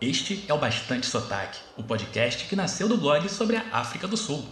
Este é o Bastante Sotaque, o podcast que nasceu do blog sobre a África do Sul.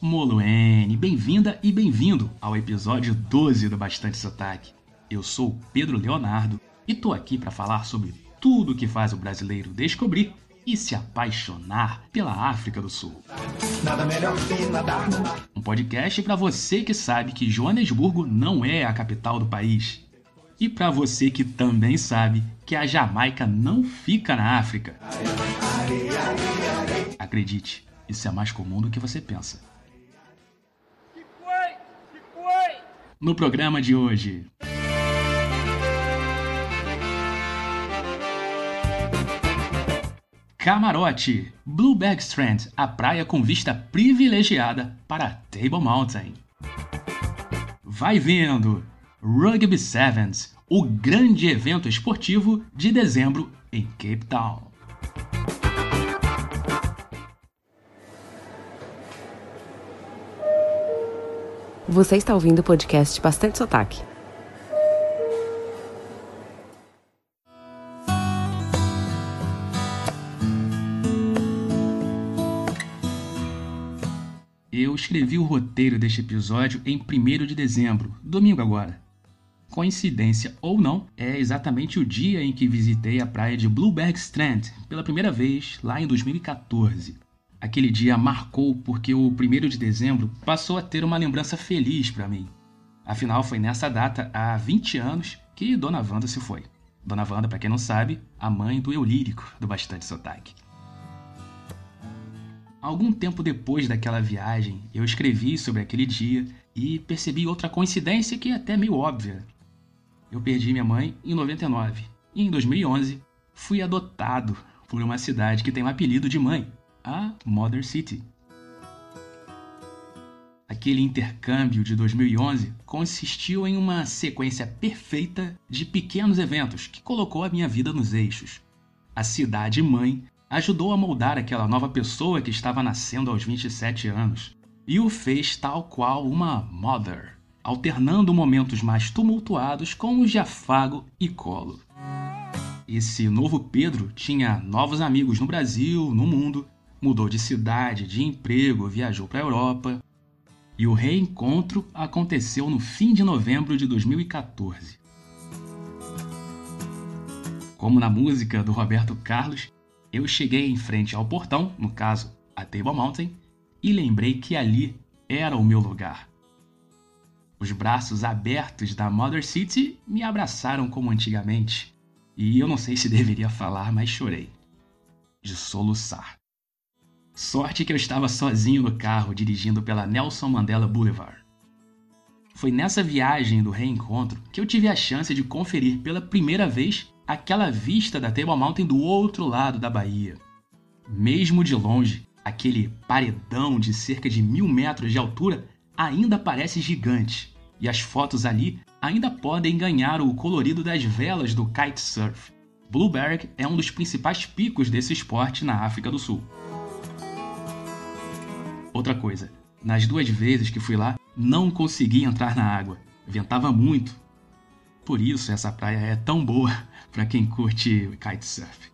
Moluene, bem-vinda e bem-vindo ao episódio 12 do Bastante Sotaque. Eu sou o Pedro Leonardo e tô aqui para falar sobre tudo que faz o brasileiro descobrir e se apaixonar pela África do Sul. Um podcast para você que sabe que Joanesburgo não é a capital do país. E para você que também sabe que a Jamaica não fica na África. Acredite, isso é mais comum do que você pensa. No programa de hoje. Camarote, Blueberg Strand, a praia com vista privilegiada para Table Mountain. Vai vendo, Rugby Sevens, o grande evento esportivo de dezembro em Cape Town. Você está ouvindo o podcast Bastante Sotaque. Escrevi o roteiro deste episódio em 1 de dezembro, domingo agora. Coincidência ou não, é exatamente o dia em que visitei a praia de Blueberg Strand pela primeira vez lá em 2014. Aquele dia marcou porque o 1 de dezembro passou a ter uma lembrança feliz para mim. Afinal, foi nessa data, há 20 anos, que Dona Wanda se foi. Dona Wanda, para quem não sabe, a mãe do eu lírico do Bastante Sotaque. Algum tempo depois daquela viagem, eu escrevi sobre aquele dia e percebi outra coincidência que é até meio óbvia. Eu perdi minha mãe em 99 e em 2011 fui adotado por uma cidade que tem um apelido de mãe, a Mother City. Aquele intercâmbio de 2011 consistiu em uma sequência perfeita de pequenos eventos que colocou a minha vida nos eixos. A cidade mãe ajudou a moldar aquela nova pessoa que estava nascendo aos 27 anos e o fez tal qual uma mother, alternando momentos mais tumultuados com os de afago e colo. Esse novo Pedro tinha novos amigos no Brasil, no mundo mudou de cidade, de emprego, viajou para a Europa. E o reencontro aconteceu no fim de novembro de 2014. Como na música do Roberto Carlos, eu cheguei em frente ao portão, no caso, a Table Mountain, e lembrei que ali era o meu lugar. Os braços abertos da Mother City me abraçaram como antigamente, e eu não sei se deveria falar, mas chorei. De soluçar. Sorte que eu estava sozinho no carro dirigindo pela Nelson Mandela Boulevard. Foi nessa viagem do reencontro que eu tive a chance de conferir pela primeira vez aquela vista da Table Mountain do outro lado da Bahia. Mesmo de longe, aquele paredão de cerca de mil metros de altura ainda parece gigante, e as fotos ali ainda podem ganhar o colorido das velas do kitesurf. Blueberg é um dos principais picos desse esporte na África do Sul. Outra coisa, nas duas vezes que fui lá, não consegui entrar na água. Ventava muito. Por isso essa praia é tão boa para quem curte kitesurf.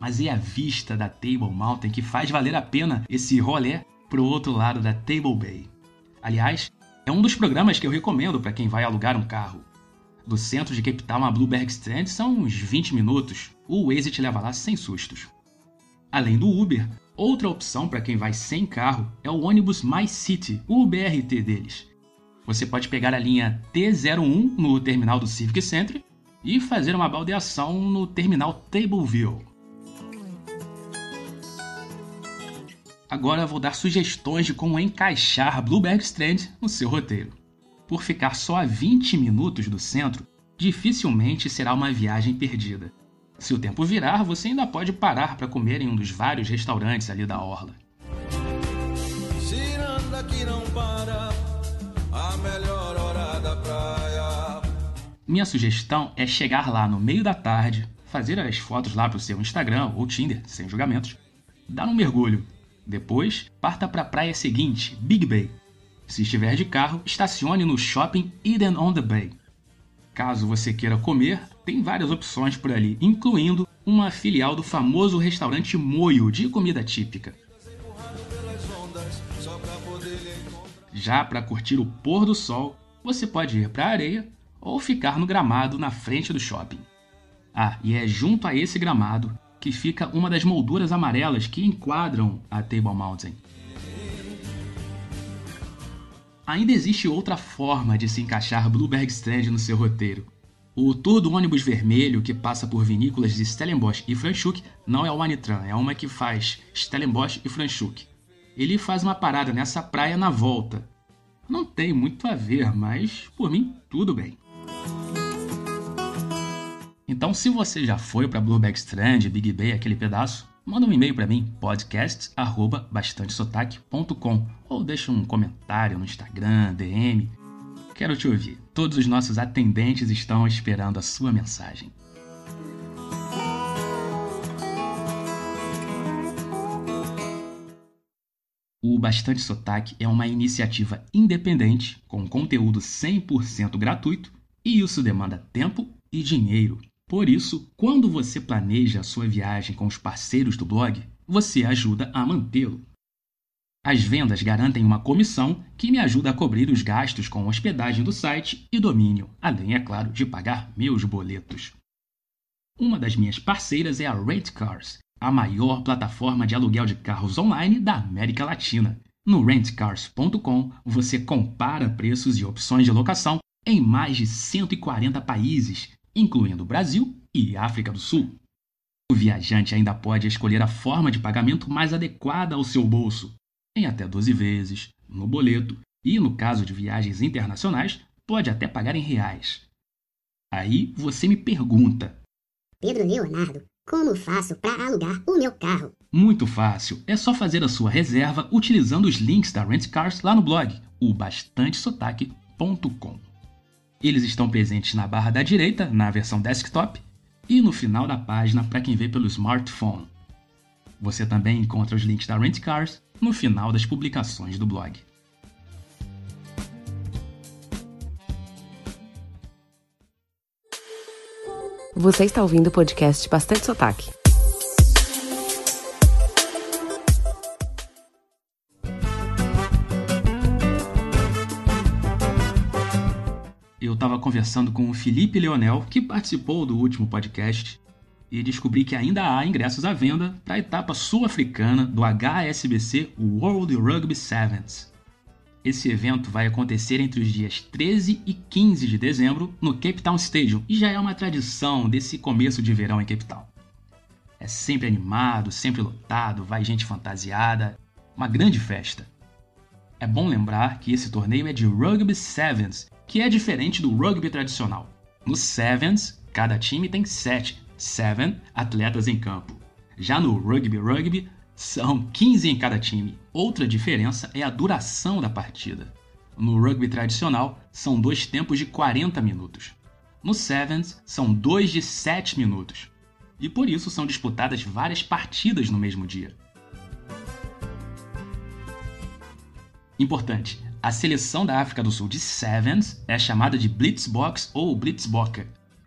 Mas é a vista da Table Mountain que faz valer a pena esse rolê pro outro lado da Table Bay. Aliás, é um dos programas que eu recomendo para quem vai alugar um carro. Do centro de Cape Town a Blueberg Strand são uns 20 minutos. O Waze te leva lá sem sustos. Além do Uber, Outra opção para quem vai sem carro é o ônibus My City, o BRT deles. Você pode pegar a linha T01 no terminal do Civic Center e fazer uma baldeação no terminal Tableville. Agora vou dar sugestões de como encaixar Blueberg Strand no seu roteiro. Por ficar só a 20 minutos do centro, dificilmente será uma viagem perdida. Se o tempo virar, você ainda pode parar para comer em um dos vários restaurantes ali da orla. Que não para, melhor hora da praia. Minha sugestão é chegar lá no meio da tarde, fazer as fotos lá para o seu Instagram ou Tinder, sem julgamentos, dar um mergulho. Depois, parta para a praia seguinte, Big Bay. Se estiver de carro, estacione no Shopping Eden on the Bay. Caso você queira comer, tem várias opções por ali, incluindo uma filial do famoso restaurante Moio de comida típica. Já para curtir o pôr do sol, você pode ir para a areia ou ficar no gramado na frente do shopping. Ah, e é junto a esse gramado que fica uma das molduras amarelas que enquadram a Table Mountain. Ainda existe outra forma de se encaixar Blueberg Strand no seu roteiro. O tour do ônibus vermelho que passa por vinícolas de Stellenbosch e Franschhoek não é o Anitran, é uma que faz Stellenbosch e Franschhoek. Ele faz uma parada nessa praia na volta. Não tem muito a ver, mas por mim tudo bem. Então, se você já foi para Blueberg Strand, Big Bay, aquele pedaço, manda um e-mail para mim, podcast@bastantesotaque.com ou deixa um comentário no Instagram, DM. Quero te ouvir. Todos os nossos atendentes estão esperando a sua mensagem. O Bastante Sotaque é uma iniciativa independente com conteúdo 100% gratuito e isso demanda tempo e dinheiro. Por isso, quando você planeja a sua viagem com os parceiros do blog, você ajuda a mantê-lo. As vendas garantem uma comissão que me ajuda a cobrir os gastos com hospedagem do site e domínio, além, é claro, de pagar meus boletos. Uma das minhas parceiras é a Rent Cars, a maior plataforma de aluguel de carros online da América Latina. No rentcars.com você compara preços e opções de locação em mais de 140 países incluindo Brasil e África do Sul. O viajante ainda pode escolher a forma de pagamento mais adequada ao seu bolso, em até 12 vezes, no boleto e, no caso de viagens internacionais, pode até pagar em reais. Aí você me pergunta: Pedro Leonardo, como faço para alugar o meu carro? Muito fácil, é só fazer a sua reserva utilizando os links da Rent Cars lá no blog, o bastantesotaque.com. Eles estão presentes na barra da direita, na versão desktop, e no final da página para quem vê pelo smartphone. Você também encontra os links da Rent Cars no final das publicações do blog. Você está ouvindo o podcast Bastante Sotaque. eu estava conversando com o Felipe Leonel, que participou do último podcast, e descobri que ainda há ingressos à venda para a etapa sul-africana do HSBC World Rugby Sevens. Esse evento vai acontecer entre os dias 13 e 15 de dezembro no Cape Town Stadium e já é uma tradição desse começo de verão em Cape Town. É sempre animado, sempre lotado, vai gente fantasiada, uma grande festa. É bom lembrar que esse torneio é de Rugby Sevens que é diferente do rugby tradicional. No Sevens, cada time tem sete, seven, atletas em campo. Já no Rugby Rugby, são 15 em cada time. Outra diferença é a duração da partida. No rugby tradicional, são dois tempos de 40 minutos. No Sevens, são dois de 7 minutos. E por isso são disputadas várias partidas no mesmo dia. Importante, a seleção da África do Sul de Sevens é chamada de Blitzboks ou Blitzboker.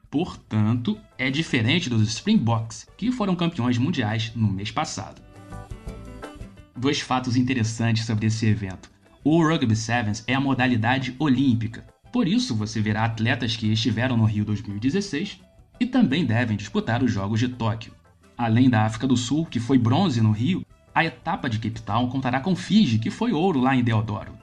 Portanto, é diferente dos Springboks, que foram campeões mundiais no mês passado. Dois fatos interessantes sobre esse evento. O Rugby Sevens é a modalidade olímpica, por isso você verá atletas que estiveram no Rio 2016 e também devem disputar os Jogos de Tóquio. Além da África do Sul, que foi bronze no Rio, a etapa de Cape Town contará com Fiji, que foi ouro lá em Deodoro.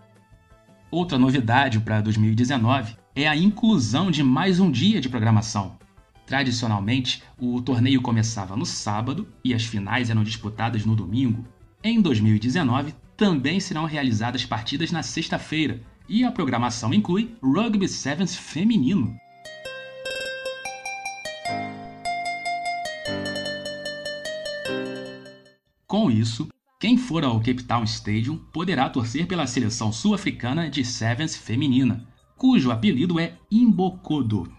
Outra novidade para 2019 é a inclusão de mais um dia de programação. Tradicionalmente, o torneio começava no sábado e as finais eram disputadas no domingo. Em 2019, também serão realizadas partidas na sexta-feira e a programação inclui Rugby Sevens feminino. Com isso, quem for ao Cape Town Stadium poderá torcer pela seleção sul-africana de Sevens feminina, cujo apelido é Imbokodo.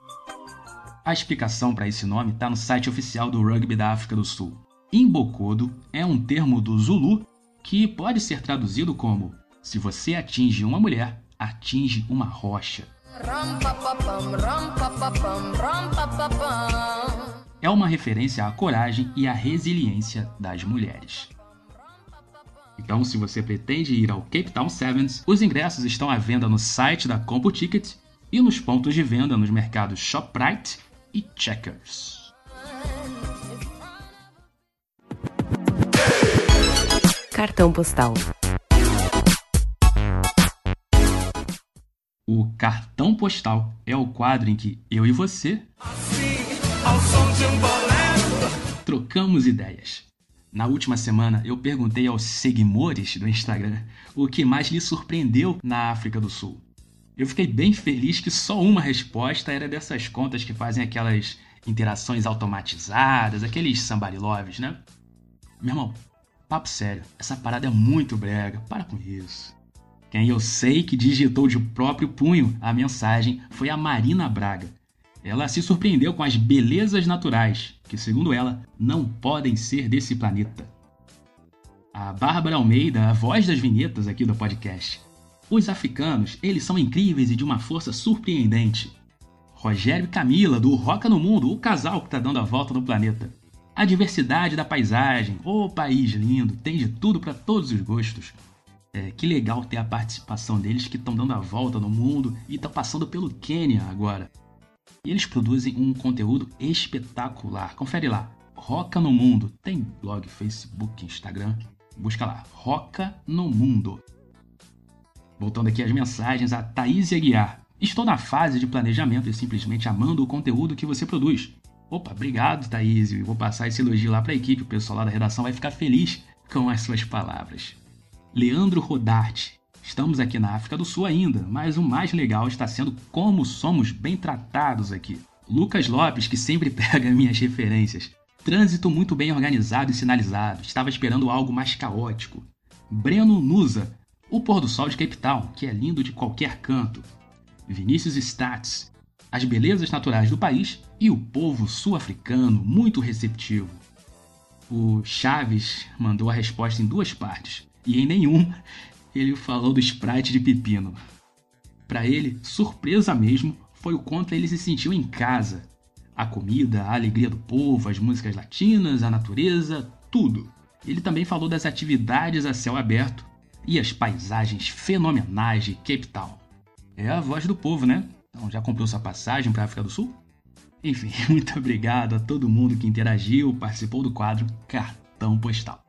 A explicação para esse nome está no site oficial do rugby da África do Sul. Imbokodo é um termo do Zulu que pode ser traduzido como Se você atinge uma mulher, atinge uma rocha. É uma referência à coragem e à resiliência das mulheres. Então, se você pretende ir ao Cape Town Sevens, os ingressos estão à venda no site da Compo Ticket e nos pontos de venda nos mercados Shoprite e Checkers. Cartão postal. O cartão postal é o quadro em que eu e você trocamos ideias. Na última semana, eu perguntei aos seguidores do Instagram o que mais lhe surpreendeu na África do Sul. Eu fiquei bem feliz que só uma resposta era dessas contas que fazem aquelas interações automatizadas, aqueles somebody loves, né? Meu irmão, papo sério, essa parada é muito brega, para com isso. Quem eu sei que digitou de próprio punho a mensagem foi a Marina Braga, ela se surpreendeu com as belezas naturais, que, segundo ela, não podem ser desse planeta. A Bárbara Almeida, a voz das vinhetas aqui do podcast. Os africanos, eles são incríveis e de uma força surpreendente. Rogério e Camila, do Roca no Mundo, o casal que está dando a volta no planeta. A diversidade da paisagem, o oh, país lindo, tem de tudo para todos os gostos. É, que legal ter a participação deles que estão dando a volta no mundo e estão passando pelo Quênia agora. E eles produzem um conteúdo espetacular. Confere lá. Roca no Mundo. Tem blog, Facebook, Instagram. Busca lá. Roca no Mundo. Voltando aqui às mensagens, a Thaís Aguiar. Estou na fase de planejamento e simplesmente amando o conteúdo que você produz. Opa, obrigado, Thaís. Vou passar esse elogio lá para a equipe. O pessoal lá da redação vai ficar feliz com as suas palavras. Leandro Rodarte. Estamos aqui na África do Sul ainda, mas o mais legal está sendo como somos bem tratados aqui. Lucas Lopes, que sempre pega minhas referências. Trânsito muito bem organizado e sinalizado. Estava esperando algo mais caótico. Breno Nusa. O pôr do sol de Cape Town, que é lindo de qualquer canto. Vinícius Stats. As belezas naturais do país e o povo sul-africano muito receptivo. O Chaves mandou a resposta em duas partes, e em nenhum ele falou do Sprite de pepino. Para ele, surpresa mesmo foi o quanto ele se sentiu em casa. A comida, a alegria do povo, as músicas latinas, a natureza, tudo. Ele também falou das atividades a céu aberto e as paisagens fenomenais de Cape Town. É a voz do povo, né? Então, já comprou sua passagem para a África do Sul? Enfim, muito obrigado a todo mundo que interagiu, participou do quadro Cartão Postal.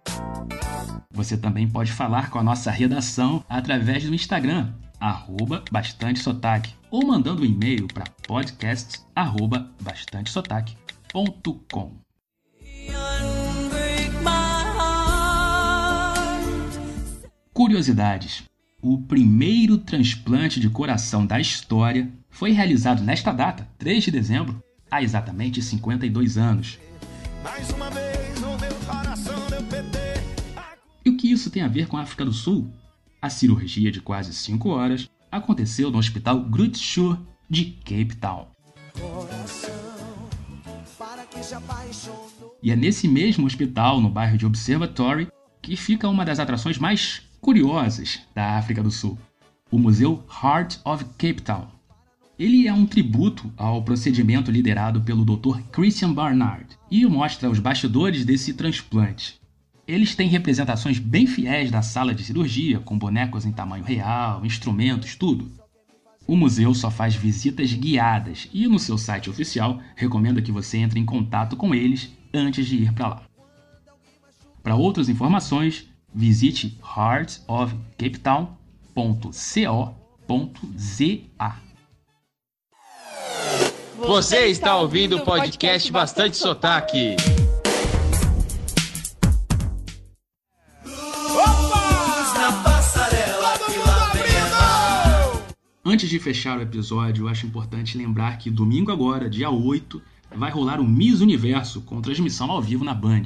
Você também pode falar com a nossa redação através do Instagram, arroba bastante sotaque, ou mandando um e-mail para podcast arroba bastantesotaque.com. Curiosidades. O primeiro transplante de coração da história foi realizado nesta data, 3 de dezembro, há exatamente 52 anos. E o que isso tem a ver com a África do Sul? A cirurgia de quase 5 horas aconteceu no Hospital Groote Schuur de Cape Town. E é nesse mesmo hospital, no bairro de Observatory, que fica uma das atrações mais curiosas da África do Sul, o Museu Heart of Cape Town. Ele é um tributo ao procedimento liderado pelo Dr. Christian Barnard e mostra os bastidores desse transplante. Eles têm representações bem fiéis da sala de cirurgia, com bonecos em tamanho real, instrumentos, tudo. O museu só faz visitas guiadas e no seu site oficial recomenda que você entre em contato com eles antes de ir para lá. Para outras informações, visite heartsofcapetown.co.za. Você está ouvindo o podcast Bastante Sotaque. Antes de fechar o episódio, eu acho importante lembrar que domingo agora, dia 8, vai rolar o Miss Universo com transmissão ao vivo na Band.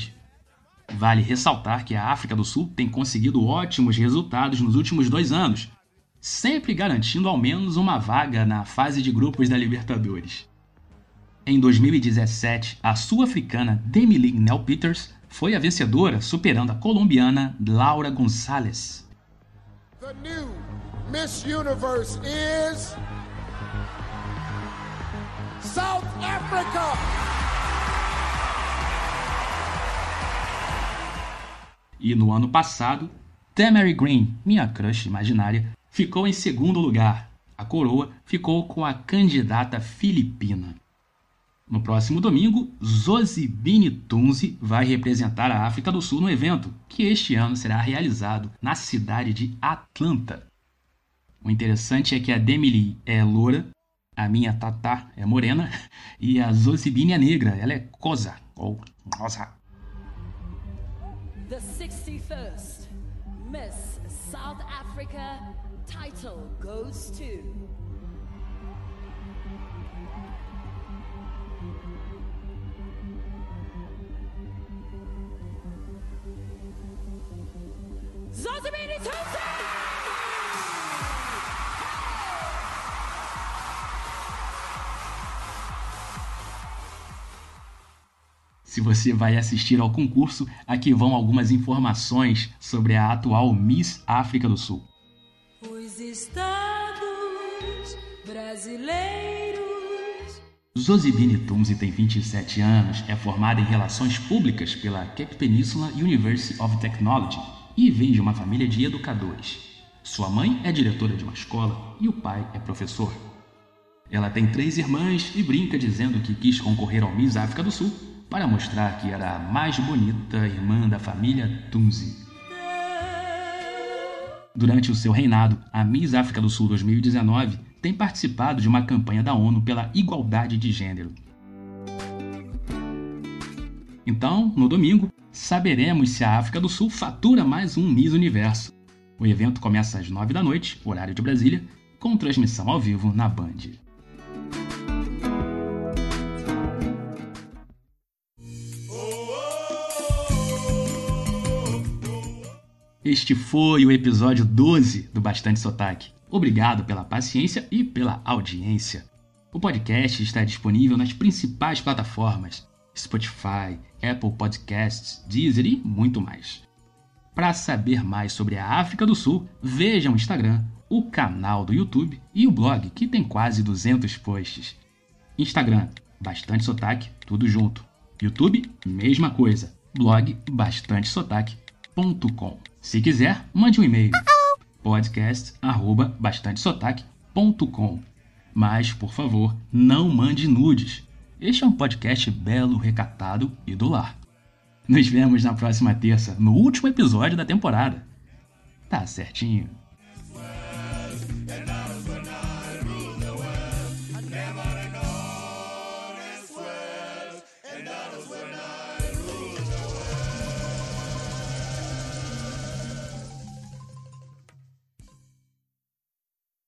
Vale ressaltar que a África do Sul tem conseguido ótimos resultados nos últimos dois anos, sempre garantindo ao menos uma vaga na fase de grupos da Libertadores. Em 2017, a sul-africana Demi Nel Peters foi a vencedora, superando a colombiana Laura Gonzalez. The new Miss Universe is South Africa. E no ano passado, Tamary Green, minha crush imaginária, ficou em segundo lugar. A coroa ficou com a candidata filipina. No próximo domingo, Zozibini Tunzi vai representar a África do Sul no evento, que este ano será realizado na cidade de Atlanta. O interessante é que a Demily é loura, a minha Tatá é morena e a Zozibini é negra, ela é cosa ou. The 61st Miss South Africa title goes to Zozimini Tunzi! Se você vai assistir ao concurso, aqui vão algumas informações sobre a atual Miss África do Sul. Os estados brasileiros. Zozibini Tunzi tem 27 anos, é formada em Relações Públicas pela Cape Peninsula University of Technology e vem de uma família de educadores. Sua mãe é diretora de uma escola e o pai é professor. Ela tem três irmãs e brinca dizendo que quis concorrer ao Miss África do Sul para mostrar que era a mais bonita irmã da família Tunzi. Durante o seu reinado, a Miss África do Sul 2019 tem participado de uma campanha da ONU pela igualdade de gênero. Então, no domingo, saberemos se a África do Sul fatura mais um Miss Universo. O evento começa às 9 da noite, horário de Brasília, com transmissão ao vivo na Band. Este foi o episódio 12 do Bastante Sotaque. Obrigado pela paciência e pela audiência. O podcast está disponível nas principais plataformas: Spotify, Apple Podcasts, Deezer e muito mais. Para saber mais sobre a África do Sul, veja o Instagram, o canal do YouTube e o blog, que tem quase 200 posts. Instagram, Bastante Sotaque, tudo junto. YouTube, mesma coisa. Blog, bastantesotaque.com. Se quiser, mande um e-mail podcast@bastantesotaque.com. Mas, por favor, não mande nudes. Este é um podcast belo, recatado e do lar. Nos vemos na próxima terça, no último episódio da temporada. Tá certinho.